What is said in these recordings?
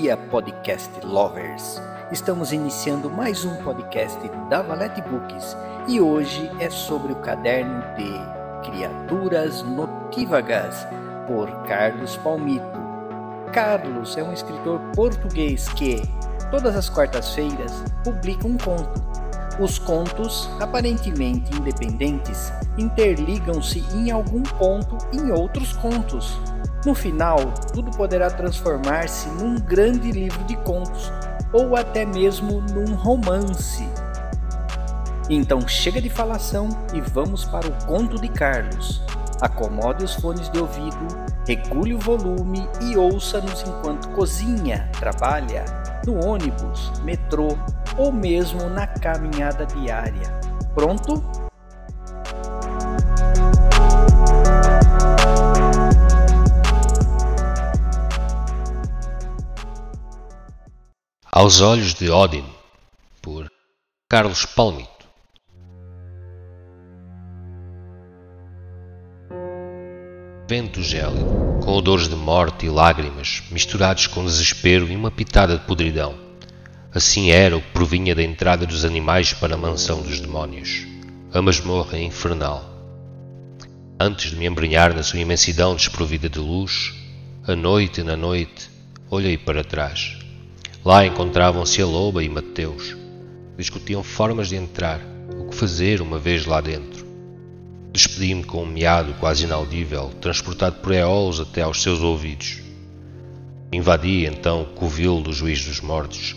dia, podcast lovers! Estamos iniciando mais um podcast da Valete Books e hoje é sobre o caderno de Criaturas Notívagas, por Carlos Palmito. Carlos é um escritor português que, todas as quartas-feiras, publica um conto. Os contos, aparentemente independentes, interligam-se em algum ponto em outros contos no final, tudo poderá transformar-se num grande livro de contos ou até mesmo num romance. Então chega de falação e vamos para o conto de Carlos. Acomode os fones de ouvido, regule o volume e ouça-nos enquanto cozinha, trabalha, no ônibus, metrô ou mesmo na caminhada diária. Pronto? Aos Olhos de Odin, por Carlos Palmito. Vento gélido, com odores de morte e lágrimas, misturados com desespero e uma pitada de podridão. Assim era o que provinha da entrada dos animais para a mansão dos demónios, a masmorra infernal. Antes de me embrenhar na sua imensidão desprovida de luz, a noite na noite, olhei para trás Lá encontravam-se a loba e Mateus. Discutiam formas de entrar, o que fazer uma vez lá dentro. Despedi-me com um miado quase inaudível, transportado por eolos até aos seus ouvidos. Invadi então o covil do juiz dos mortos,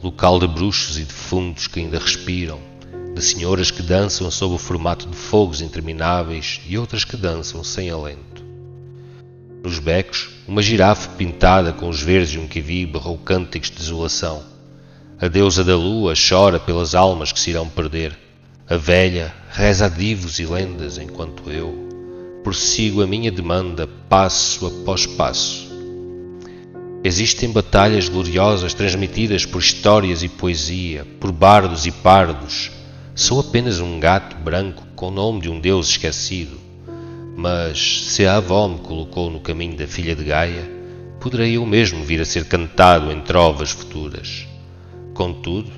local de bruxos e defuntos que ainda respiram, de senhoras que dançam sob o formato de fogos intermináveis e outras que dançam sem alento. Nos becos, uma girafa pintada com os verdes de um kiwi berrou cânticos de desolação. A deusa da lua chora pelas almas que se irão perder. A velha reza divos e lendas enquanto eu prossigo a minha demanda passo após passo. Existem batalhas gloriosas transmitidas por histórias e poesia, por bardos e pardos. Sou apenas um gato branco com o nome de um deus esquecido. Mas se a avó me colocou no caminho da filha de Gaia, poderei eu mesmo vir a ser cantado em trovas futuras. Contudo,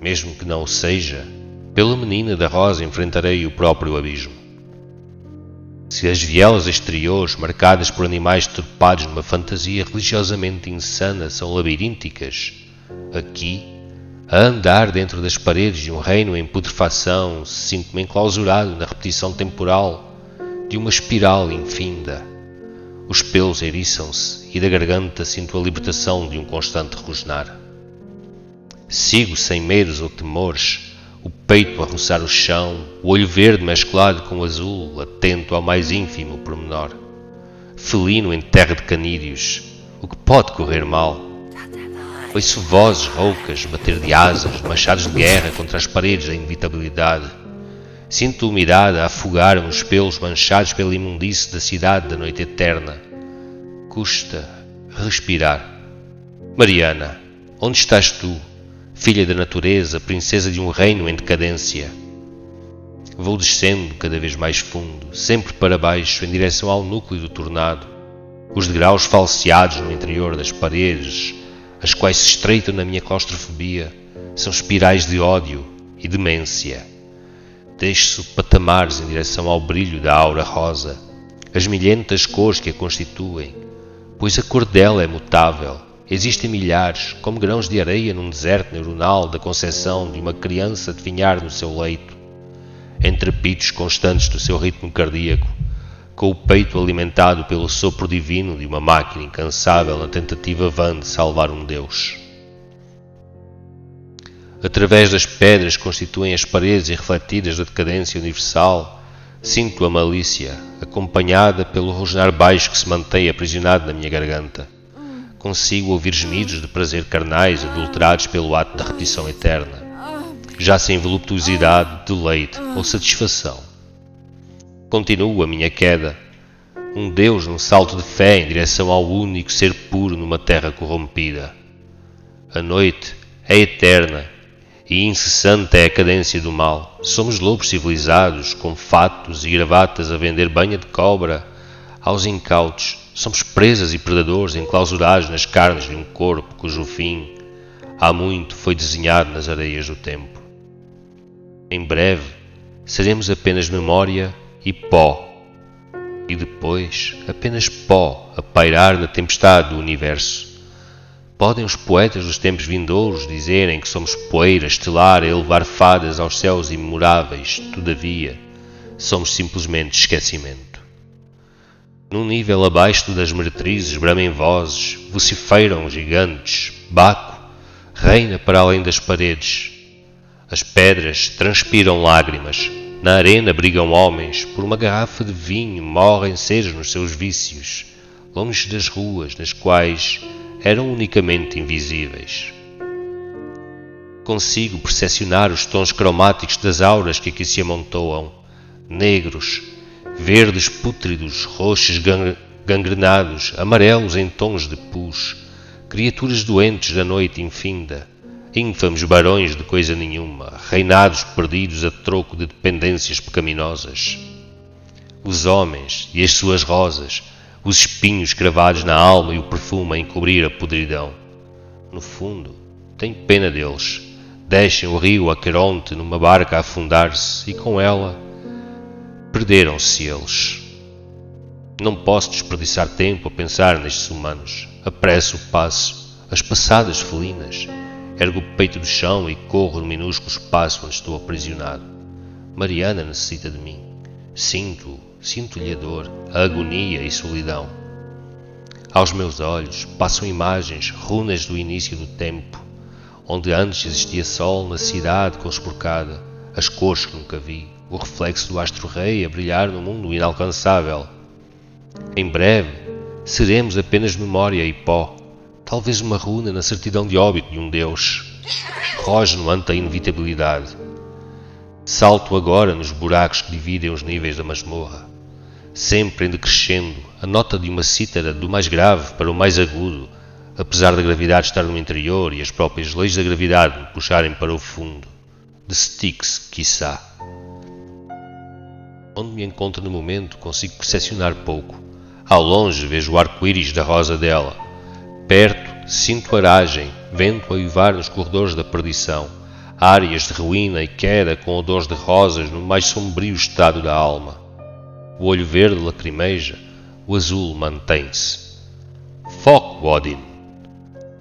mesmo que não o seja, pela menina da rosa enfrentarei o próprio abismo. Se as vielas exteriores, marcadas por animais turpados numa fantasia religiosamente insana, são labirínticas, aqui, a andar dentro das paredes de um reino em putrefação, sinto-me enclausurado na repetição temporal de uma espiral infinda. Os pelos eriçam-se e da garganta sinto a libertação de um constante rosnar. Sigo sem medos ou temores, o peito a roçar o chão, o olho verde mesclado com azul, atento ao mais ínfimo pormenor. Felino em terra de canídeos, o que pode correr mal? Ouço vozes roucas bater de asas, machados de guerra contra as paredes da inevitabilidade Sinto umidade a afogar-me os pelos manchados pela imundície da cidade da noite eterna. Custa respirar. Mariana, onde estás tu, filha da natureza, princesa de um reino em decadência? Vou descendo cada vez mais fundo, sempre para baixo, em direção ao núcleo do tornado. Os degraus falseados no interior das paredes, as quais se estreitam na minha claustrofobia, são espirais de ódio e demência deixe-se patamares em direção ao brilho da aura rosa, as milhentas cores que a constituem, pois a cor dela é mutável. Existem milhares, como grãos de areia num deserto neuronal da concepção de uma criança adivinhar no seu leito, entre pitos constantes do seu ritmo cardíaco, com o peito alimentado pelo sopro divino de uma máquina incansável na tentativa vã de salvar um Deus. Através das pedras constituem as paredes irrefletidas da decadência universal, sinto a malícia, acompanhada pelo rosnar baixo que se mantém aprisionado na minha garganta. Consigo ouvir gemidos de prazer carnais adulterados pelo ato da repetição eterna, já sem voluptuosidade, deleite ou satisfação. Continuo a minha queda, um Deus num salto de fé em direção ao único ser puro numa terra corrompida. A noite é eterna e incessante é a cadência do mal. Somos lobos civilizados, com fatos e gravatas a vender banha de cobra Aos incautos, somos presas e predadores enclausurados nas carnes de um corpo cujo fim há muito foi desenhado nas areias do tempo. Em breve, seremos apenas memória e pó, e depois apenas pó a pairar na tempestade do universo. Podem os poetas dos tempos vindouros dizerem que somos poeira estelar a elevar fadas aos céus imemoráveis, todavia, somos simplesmente esquecimento. Num nível abaixo das meretrizes bramem vozes, vocifeiram gigantes, Baco reina para além das paredes. As pedras transpiram lágrimas, na arena brigam homens, por uma garrafa de vinho morrem seres nos seus vícios, longe das ruas nas quais eram unicamente invisíveis. Consigo percepcionar os tons cromáticos das auras que aqui se amontoam, negros, verdes pútridos, roxos gangrenados, amarelos em tons de pus, criaturas doentes da noite infinda, ínfamos barões de coisa nenhuma, reinados perdidos a troco de dependências pecaminosas. Os homens e as suas rosas, os espinhos cravados na alma e o perfume a encobrir a podridão. No fundo, tenho pena deles. Deixem o rio Aqueronte numa barca a afundar-se e com ela perderam-se eles. Não posso desperdiçar tempo a pensar nestes humanos. Apresso o passo, as passadas felinas. Ergo o peito do chão e corro no minúsculo espaço onde estou aprisionado. Mariana necessita de mim. Sinto, sinto-lhe a dor, a agonia e solidão. Aos meus olhos passam imagens, runas do início do tempo, onde antes existia sol na cidade conspurcada, as cores que nunca vi, o reflexo do astro-rei a brilhar no mundo inalcançável. Em breve, seremos apenas memória e pó, talvez uma runa na certidão de óbito de um Deus. Rógeno ante a inevitabilidade. Salto agora nos buracos que dividem os níveis da masmorra. Sempre em decrescendo, a nota de uma cítara do mais grave para o mais agudo, apesar da gravidade estar no interior e as próprias leis da gravidade me puxarem para o fundo. De Styx, quiçá. Onde me encontro no momento consigo percepcionar pouco. Ao longe vejo o arco-íris da rosa dela. Perto sinto aragem, vento a uivar nos corredores da perdição, áreas de ruína e queda com odores de rosas no mais sombrio estado da alma. O olho verde lacrimeja, o azul mantém-se. Foco, Odin!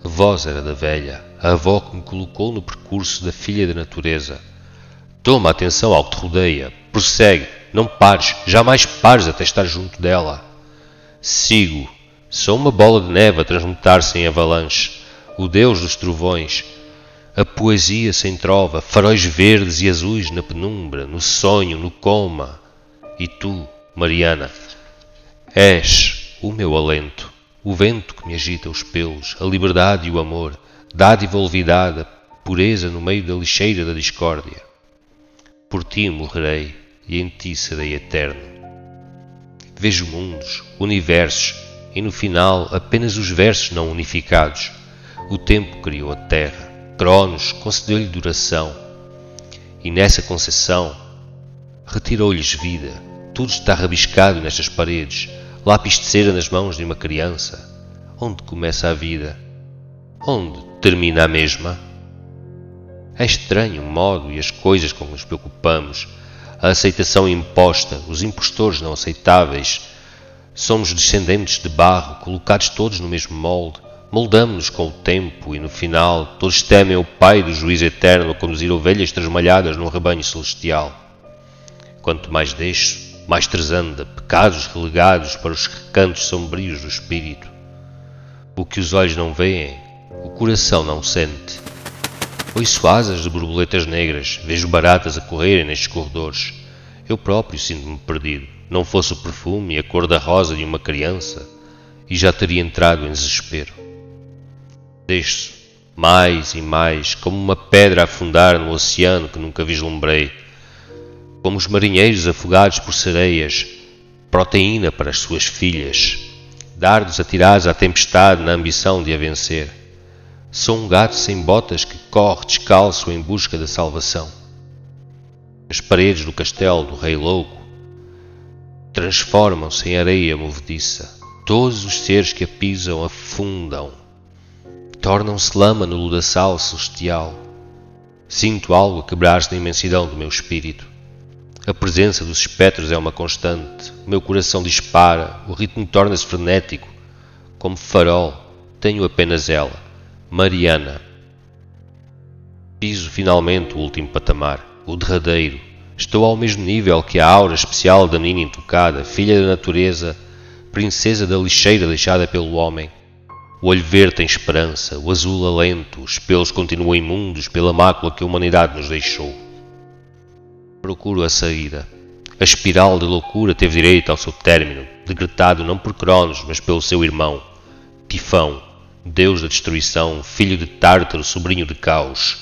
A voz era da velha, a avó que me colocou no percurso da filha da natureza. Toma atenção ao que te rodeia, prossegue, não pares, jamais pares até estar junto dela. Sigo. Sou uma bola de neve a transmutar-se em avalanche, o deus dos trovões. A poesia sem trova, faróis verdes e azuis na penumbra, no sonho, no coma. E tu, Mariana, és o meu alento, o vento que me agita os pelos, a liberdade e o amor, dádiva olvidada, pureza no meio da lixeira da discórdia. Por ti morrerei e em ti serei eterno. Vejo mundos, universos e no final apenas os versos não unificados. O tempo criou a terra, Cronos concedeu-lhe duração e nessa concessão retirou-lhes vida. Tudo está rabiscado nestas paredes, lápis de cera nas mãos de uma criança. Onde começa a vida? Onde termina a mesma? É estranho o modo e as coisas com que nos preocupamos a aceitação imposta, os impostores não aceitáveis. Somos descendentes de barro, colocados todos no mesmo molde, moldamos-nos com o tempo e no final todos temem o Pai do juízo eterno conduzir ovelhas trasmalhadas num rebanho celestial. Quanto mais deixo, mais tresanda, pecados relegados para os recantos sombrios do espírito. O que os olhos não veem, o coração não sente. Ouço asas de borboletas negras, vejo baratas a correrem nestes corredores. Eu próprio sinto-me perdido. Não fosse o perfume e a cor da rosa de uma criança, e já teria entrado em desespero. Deixo mais e mais, como uma pedra a afundar no oceano que nunca vislumbrei, como os marinheiros afogados por sereias, proteína para as suas filhas, dardos atirados à tempestade na ambição de a vencer. Sou um gato sem botas que corre descalço em busca da salvação. As paredes do castelo do Rei Louco Transformam-se em areia movediça. Todos os seres que a pisam afundam. Tornam-se lama no lodaçal celestial. Sinto algo quebrar-se na imensidão do meu espírito. A presença dos espectros é uma constante. O meu coração dispara, o ritmo torna-se frenético. Como farol, tenho apenas ela, Mariana. Piso finalmente o último patamar, o derradeiro. Estou ao mesmo nível que a aura especial da menina intocada, filha da natureza, princesa da lixeira deixada pelo homem. O olho verde tem esperança, o azul alento, os pelos continuam imundos pela mácula que a humanidade nos deixou. Procuro a saída. A espiral de loucura teve direito ao seu término, decretado não por Cronos, mas pelo seu irmão, Tifão, deus da destruição, filho de Tártaro, sobrinho de Caos.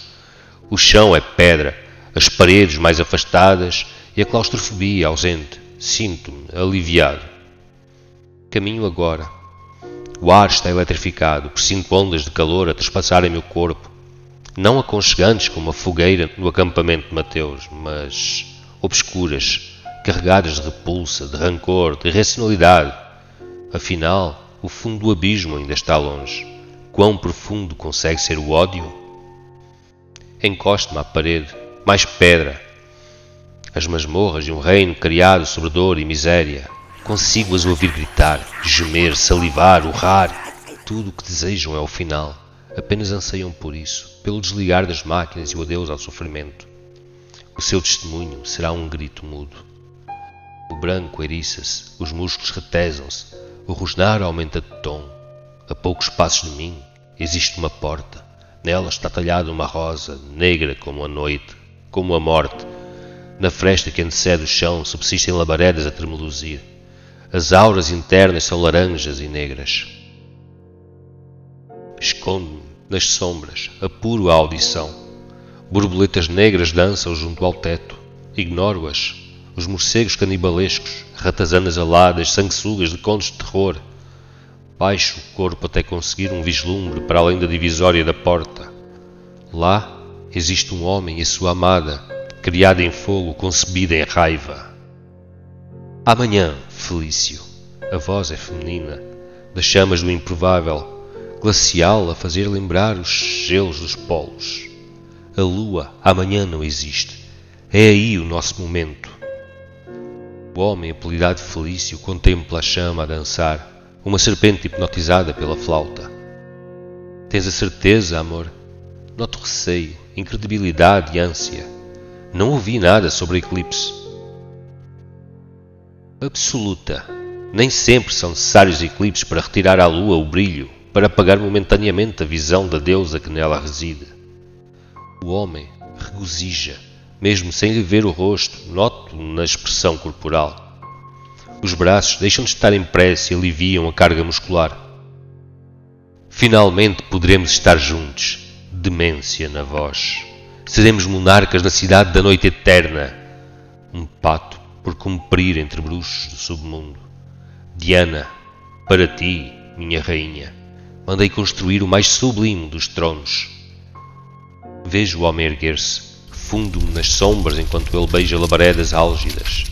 O chão é pedra, as paredes mais afastadas e a claustrofobia ausente. Sinto-me aliviado. Caminho agora. O ar está eletrificado por cinco ondas de calor a trespassarem meu corpo. Não aconchegantes como a fogueira no acampamento de Mateus, mas obscuras, carregadas de repulsa, de rancor, de irracionalidade. Afinal, o fundo do abismo ainda está longe. Quão profundo consegue ser o ódio? Encosto-me à parede, mais pedra. As masmorras de um reino criado sobre dor e miséria, Consigo-as ouvir gritar, gemer, salivar, urrar. Tudo o que desejam é o final. Apenas anseiam por isso, pelo desligar das máquinas e o adeus ao sofrimento. O seu testemunho será um grito mudo. O branco eriça-se, os músculos retesam-se, o rosnar aumenta de tom. A poucos passos de mim existe uma porta. Nela está talhada uma rosa, negra como a noite, como a morte. Na fresta que antecede o chão subsistem labaredas a tremeluzir. As auras internas são laranjas e negras. Escondo-me nas sombras, apuro a audição. Borboletas negras dançam junto ao teto. Ignoro-as. Os morcegos canibalescos, ratazanas aladas, sanguessugas de contos de terror. Baixo o corpo até conseguir um vislumbre para além da divisória da porta. Lá existe um homem e sua amada, criada em fogo, concebida em raiva. Amanhã, Felício. A voz é feminina, das chamas do improvável, glacial a fazer lembrar os gelos dos polos. A lua amanhã não existe. É aí o nosso momento. O homem apelidado Felício contempla a chama a dançar, uma serpente hipnotizada pela flauta. Tens a certeza, amor? Noto receio, incredibilidade e ânsia. Não ouvi nada sobre eclipse absoluta. Nem sempre são necessários eclipses para retirar à lua o brilho, para apagar momentaneamente a visão da deusa que nela reside. O homem regozija, mesmo sem lhe ver o rosto, noto na expressão corporal. Os braços deixam de estar em pressa e aliviam a carga muscular. Finalmente poderemos estar juntos, demência na voz. Seremos monarcas na cidade da noite eterna. Um pato por cumprir entre bruxos do submundo. Diana, para ti, minha rainha, mandei construir o mais sublime dos tronos. Vejo o homem erguer-se, fundo-me nas sombras enquanto ele beija labaredas álgidas.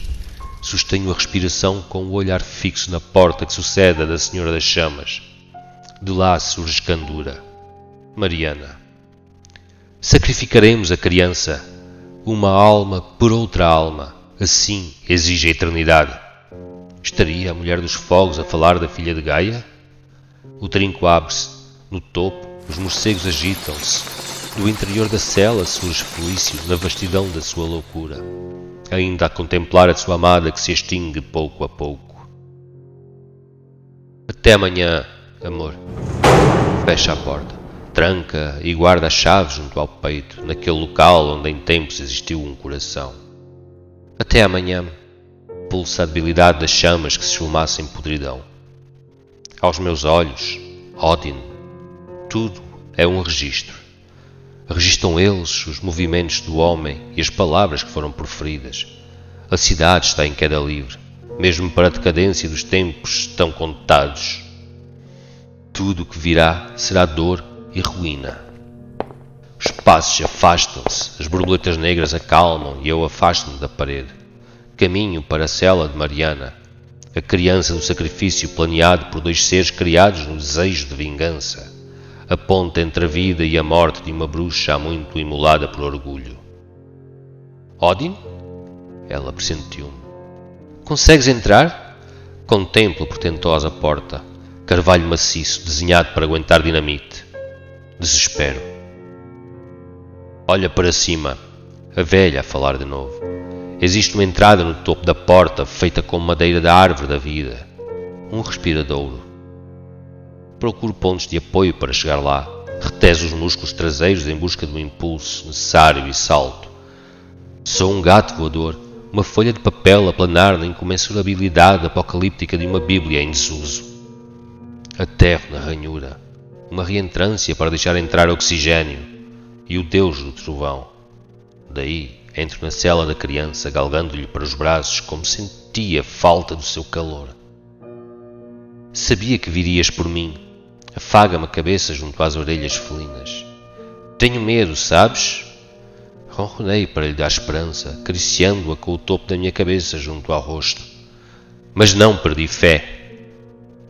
Sustenho a respiração com o olhar fixo na porta que sucede a da Senhora das Chamas. De lá surge escandura. Mariana. Sacrificaremos a criança, uma alma por outra alma Assim exige a eternidade. Estaria a mulher dos fogos a falar da filha de Gaia? O trinco abre-se. No topo, os morcegos agitam-se. Do interior da cela surge Felício na vastidão da sua loucura, ainda a contemplar a sua amada que se extingue pouco a pouco. Até amanhã, amor. Fecha a porta, tranca e guarda a chave junto ao peito, naquele local onde em tempos existiu um coração. Até amanhã, pulsa a debilidade das chamas que se esfumassem em podridão. Aos meus olhos, Odin, tudo é um registro. Registram eles os movimentos do homem e as palavras que foram proferidas. A cidade está em queda livre, mesmo para a decadência dos tempos estão contados. Tudo o que virá será dor e ruína. Os passos afastam-se, as borboletas negras acalmam e eu afasto-me da parede. Caminho para a cela de Mariana, a criança do sacrifício planeado por dois seres criados no desejo de vingança, a ponte entre a vida e a morte de uma bruxa há muito imolada por orgulho. Odin? Ela pressentiu-me. Consegues entrar? Contemplo portentosa porta, carvalho maciço desenhado para aguentar dinamite. Desespero. Olha para cima, a velha a falar de novo. Existe uma entrada no topo da porta feita com madeira da árvore da vida. Um respiradouro. Procuro pontos de apoio para chegar lá. Reteso os músculos traseiros em busca do impulso necessário e salto. Sou um gato voador, uma folha de papel a planar na incomensurabilidade apocalíptica de uma Bíblia em desuso. Aterro na ranhura, uma reentrância para deixar entrar oxigênio e o Deus do trovão. Daí entro na cela da criança, galgando-lhe para os braços como sentia falta do seu calor. Sabia que virias por mim. Afaga-me a cabeça junto às orelhas felinas. Tenho medo, sabes? Ronronei para lhe dar esperança, acariciando-a com o topo da minha cabeça junto ao rosto. Mas não perdi fé.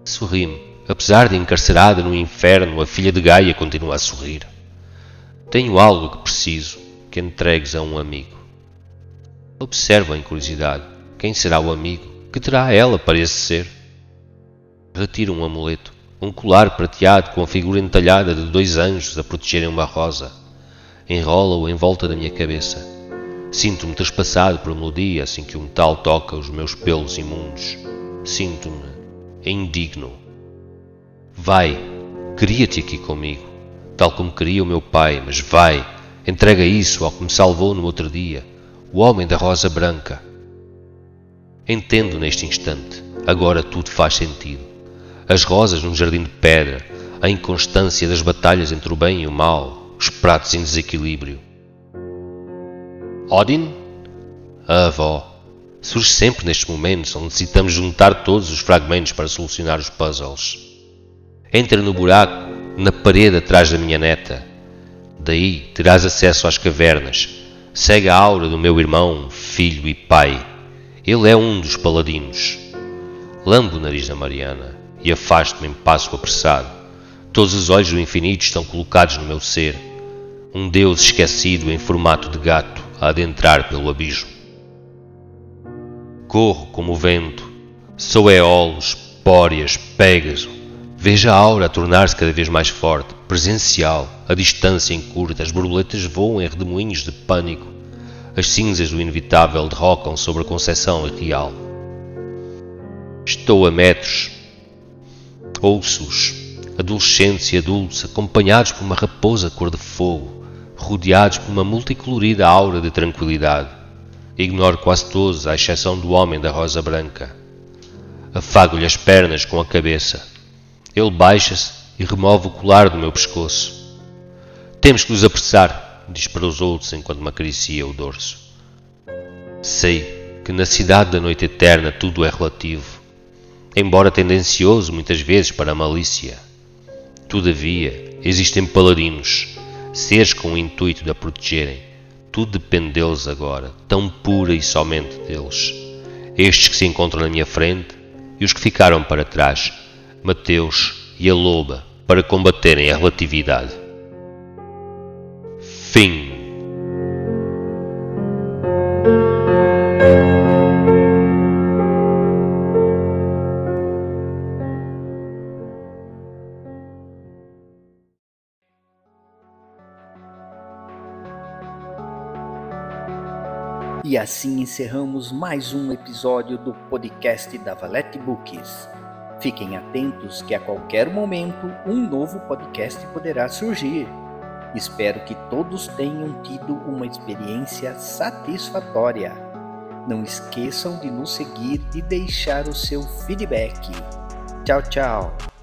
Sorri-me. Apesar de encarcerada no inferno, a filha de Gaia continua a sorrir. Tenho algo que preciso, que entregues a um amigo. Observa em curiosidade. Quem será o amigo? Que terá ela para esse ser? Retiro um amuleto, um colar prateado com a figura entalhada de dois anjos a protegerem uma rosa enrola-o em volta da minha cabeça. Sinto-me trespassado por melodia assim que o metal toca os meus pelos imundos. Sinto-me indigno. Vai, queria-te aqui comigo, tal como queria o meu pai, mas vai, entrega isso ao que me salvou no outro dia, o homem da rosa branca. Entendo neste instante, agora tudo faz sentido. As rosas num jardim de pedra, a inconstância das batalhas entre o bem e o mal, os pratos em desequilíbrio. Odin? A avó. Surge sempre nestes momentos onde necessitamos juntar todos os fragmentos para solucionar os puzzles. Entra no buraco, na parede atrás da minha neta. Daí terás acesso às cavernas. Segue a aura do meu irmão, filho e pai. Ele é um dos paladinos. Lambo o nariz da Mariana e afasto-me em passo apressado. Todos os olhos do infinito estão colocados no meu ser um Deus esquecido em formato de gato a adentrar pelo abismo. Corro como o vento, sou Eolos, Pórias, Pégaso. Veja a aura tornar-se cada vez mais forte, presencial, a distância encurta, as borboletas voam em redemoinhos de pânico, as cinzas do inevitável derrocam sobre a concepção irreal. Estou a metros, ouço-os, adolescentes e adultos, acompanhados por uma raposa cor de fogo, rodeados por uma multicolorida aura de tranquilidade. Ignoro quase todos, à exceção do homem da rosa branca. Afago-lhe as pernas com a cabeça. Ele baixa-se e remove o colar do meu pescoço. Temos que nos apressar, diz para os outros enquanto me acaricia o dorso. Sei que na cidade da noite eterna tudo é relativo, embora tendencioso muitas vezes para a malícia. Todavia, existem paladinos seres com o intuito de a protegerem. Tudo depende deles agora, tão pura e somente deles. Estes que se encontram na minha frente e os que ficaram para trás, Mateus e a Loba, para combaterem a relatividade. Fim. E assim encerramos mais um episódio do podcast da Valete Books. Fiquem atentos que a qualquer momento um novo podcast poderá surgir. Espero que todos tenham tido uma experiência satisfatória. Não esqueçam de nos seguir e deixar o seu feedback. Tchau, tchau!